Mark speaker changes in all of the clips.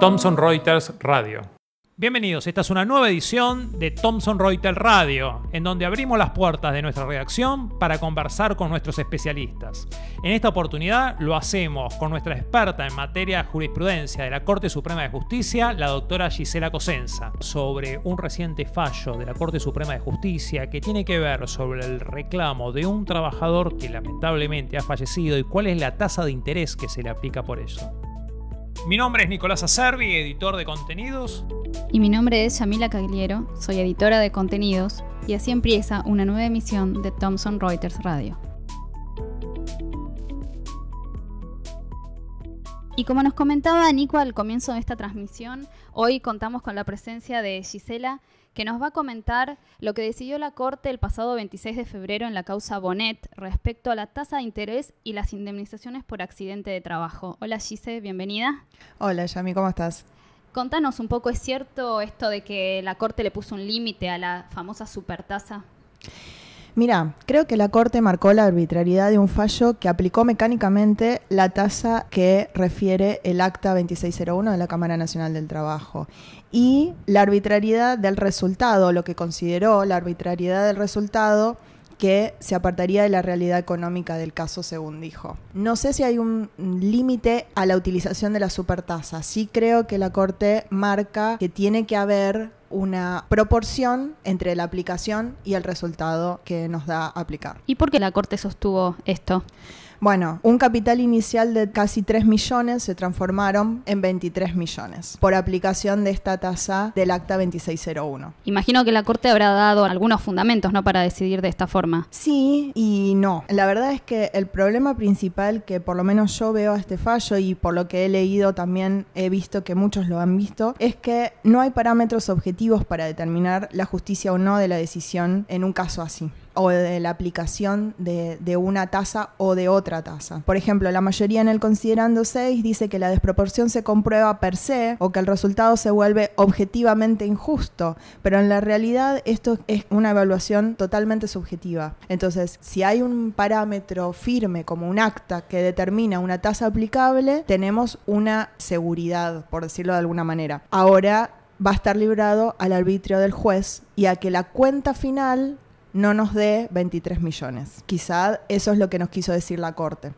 Speaker 1: Thomson Reuters Radio. Bienvenidos, esta es una nueva edición de Thomson Reuters Radio, en donde abrimos las puertas de nuestra redacción para conversar con nuestros especialistas. En esta oportunidad lo hacemos con nuestra experta en materia de jurisprudencia de la Corte Suprema de Justicia, la doctora Gisela Cosenza, sobre un reciente fallo de la Corte Suprema de Justicia que tiene que ver sobre el reclamo de un trabajador que lamentablemente ha fallecido y cuál es la tasa de interés que se le aplica por eso. Mi nombre es Nicolás Acerbi, editor de contenidos.
Speaker 2: Y mi nombre es Yamila Cagliero, soy editora de contenidos y así empieza una nueva emisión de Thomson Reuters Radio. Y como nos comentaba Nico al comienzo de esta transmisión, hoy contamos con la presencia de Gisela, que nos va a comentar lo que decidió la Corte el pasado 26 de febrero en la causa Bonet respecto a la tasa de interés y las indemnizaciones por accidente de trabajo. Hola Gise, bienvenida.
Speaker 3: Hola Yami, ¿cómo estás?
Speaker 2: Contanos un poco, ¿es cierto esto de que la Corte le puso un límite a la famosa supertasa?
Speaker 3: Mira, creo que la Corte marcó la arbitrariedad de un fallo que aplicó mecánicamente la tasa que refiere el Acta 2601 de la Cámara Nacional del Trabajo y la arbitrariedad del resultado, lo que consideró la arbitrariedad del resultado que se apartaría de la realidad económica del caso, según dijo. No sé si hay un límite a la utilización de la supertasa. Sí creo que la Corte marca que tiene que haber una proporción entre la aplicación y el resultado que nos da aplicar.
Speaker 2: ¿Y por qué la Corte sostuvo esto?
Speaker 3: Bueno, un capital inicial de casi 3 millones se transformaron en 23 millones por aplicación de esta tasa del acta 2601.
Speaker 2: Imagino que la Corte habrá dado algunos fundamentos, ¿no?, para decidir de esta forma.
Speaker 3: Sí y no. La verdad es que el problema principal que por lo menos yo veo a este fallo y por lo que he leído también he visto que muchos lo han visto, es que no hay parámetros objetivos para determinar la justicia o no de la decisión en un caso así o de la aplicación de, una tasa o de otra tasa. Por ejemplo, la mayoría en el considerando 6 dice que la desproporción se comprueba per se o que el resultado se vuelve objetivamente injusto, pero en la realidad esto es una evaluación totalmente subjetiva. Entonces, si hay un parámetro firme como un acta que determina una tasa aplicable, tenemos una seguridad, por decirlo de alguna manera. Ahora va a estar librado al arbitrio del juez y a que la cuenta final no nos dé 23 millones. Quizá eso es lo que nos quiso decir la Corte.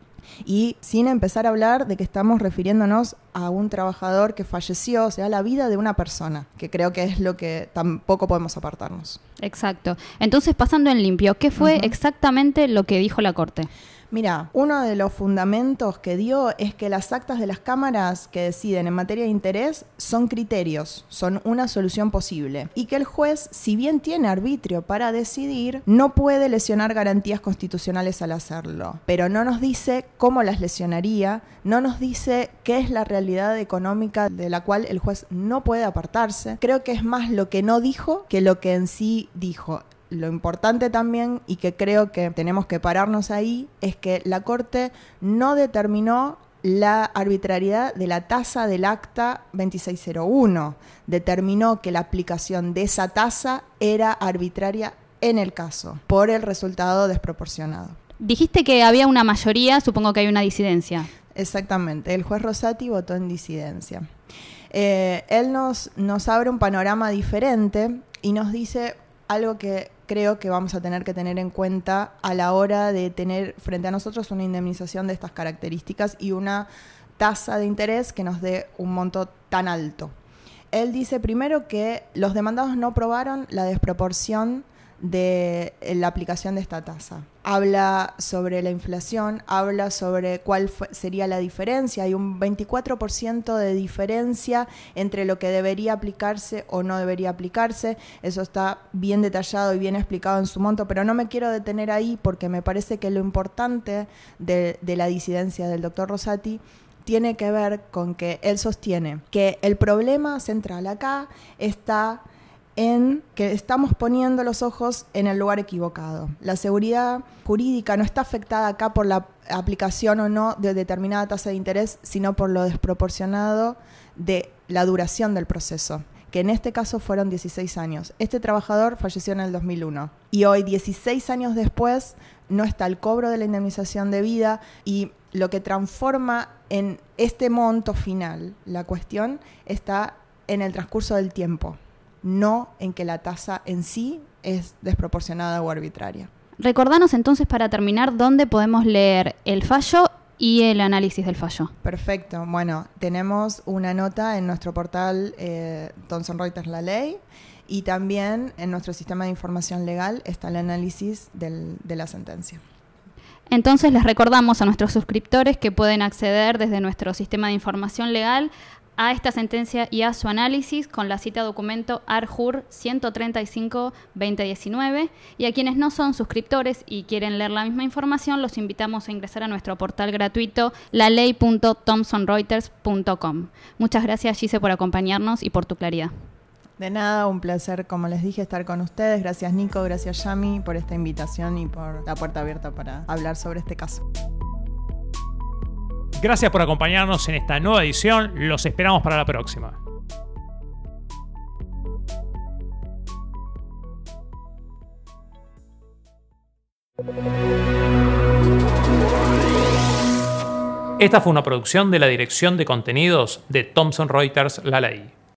Speaker 3: Y sin empezar a hablar de que estamos refiriéndonos a un trabajador que falleció, o sea, la vida de una persona, que creo que es lo que tampoco podemos apartarnos.
Speaker 2: Exacto. Entonces, pasando en limpio, ¿qué fue exactamente lo que dijo la Corte?
Speaker 3: Mira, uno de los fundamentos que dio es que las actas de las cámaras que deciden en materia de interés son criterios, son una solución posible. Y que el juez, si bien tiene arbitrio para decidir, no puede lesionar garantías constitucionales al hacerlo. Pero no nos dice cómo las lesionaría, no nos dice qué es la realidad económica de la cual el juez no puede apartarse. Creo que es más lo que no dijo que lo que en sí dijo lo importante también, y que creo que tenemos que pararnos ahí, es que la Corte no determinó la arbitrariedad de la tasa del acta 2601. Determinó que la aplicación de esa tasa era arbitraria en el caso, por el resultado desproporcionado.
Speaker 2: Dijiste que había una mayoría, supongo que hay una disidencia.
Speaker 3: Exactamente, el juez Rosati votó en disidencia. Eh, él nos, nos abre un panorama diferente y nos dice algo que creo que vamos a tener que tener en cuenta a la hora de tener frente a nosotros una indemnización de estas características y una tasa de interés que nos dé un monto tan alto. Él dice primero que los demandados no probaron la desproporción de la aplicación de esta tasa. Habla sobre la inflación, habla sobre cuál sería la diferencia. Hay un 24% de diferencia entre lo que debería aplicarse o no debería aplicarse. Eso está bien detallado y bien explicado en su monto, pero no me quiero detener ahí porque me parece que lo importante de la disidencia del doctor Rosati tiene que ver con que él sostiene que el problema central acá está en que estamos poniendo los ojos en el lugar equivocado. La seguridad jurídica no está afectada acá por la aplicación o no de determinada tasa de interés, sino por lo desproporcionado de la duración del proceso, que en este caso fueron 16 años. Este trabajador falleció en el 2001 y hoy, 16 años después, no está el cobro de la indemnización de vida y lo que transforma en este monto final la cuestión está en el transcurso del tiempo, no en que la tasa en sí es desproporcionada o arbitraria.
Speaker 2: Recordanos entonces para terminar dónde podemos leer el fallo y el análisis del fallo.
Speaker 3: Perfecto. Bueno, tenemos una nota en nuestro portal eh, Thomson Reuters La Ley y también en nuestro sistema de información legal está el análisis del- de la sentencia.
Speaker 2: Entonces les recordamos a nuestros suscriptores que pueden acceder desde nuestro sistema de información legal a esta sentencia y a su análisis con la cita documento ARJUR 135-2019 y a quienes no son suscriptores y quieren leer la misma información los invitamos a ingresar a nuestro portal gratuito laley.thomsonreuters.com. Muchas gracias Gise por acompañarnos y por tu claridad.
Speaker 3: De nada, un placer, como les dije, estar con ustedes. Gracias Nico, gracias Yami por esta invitación y por la puerta abierta para hablar sobre este caso.
Speaker 1: Gracias por acompañarnos en esta nueva edición. Los esperamos para la próxima. Esta fue una producción de la Dirección de Contenidos de Thomson Reuters La Ley.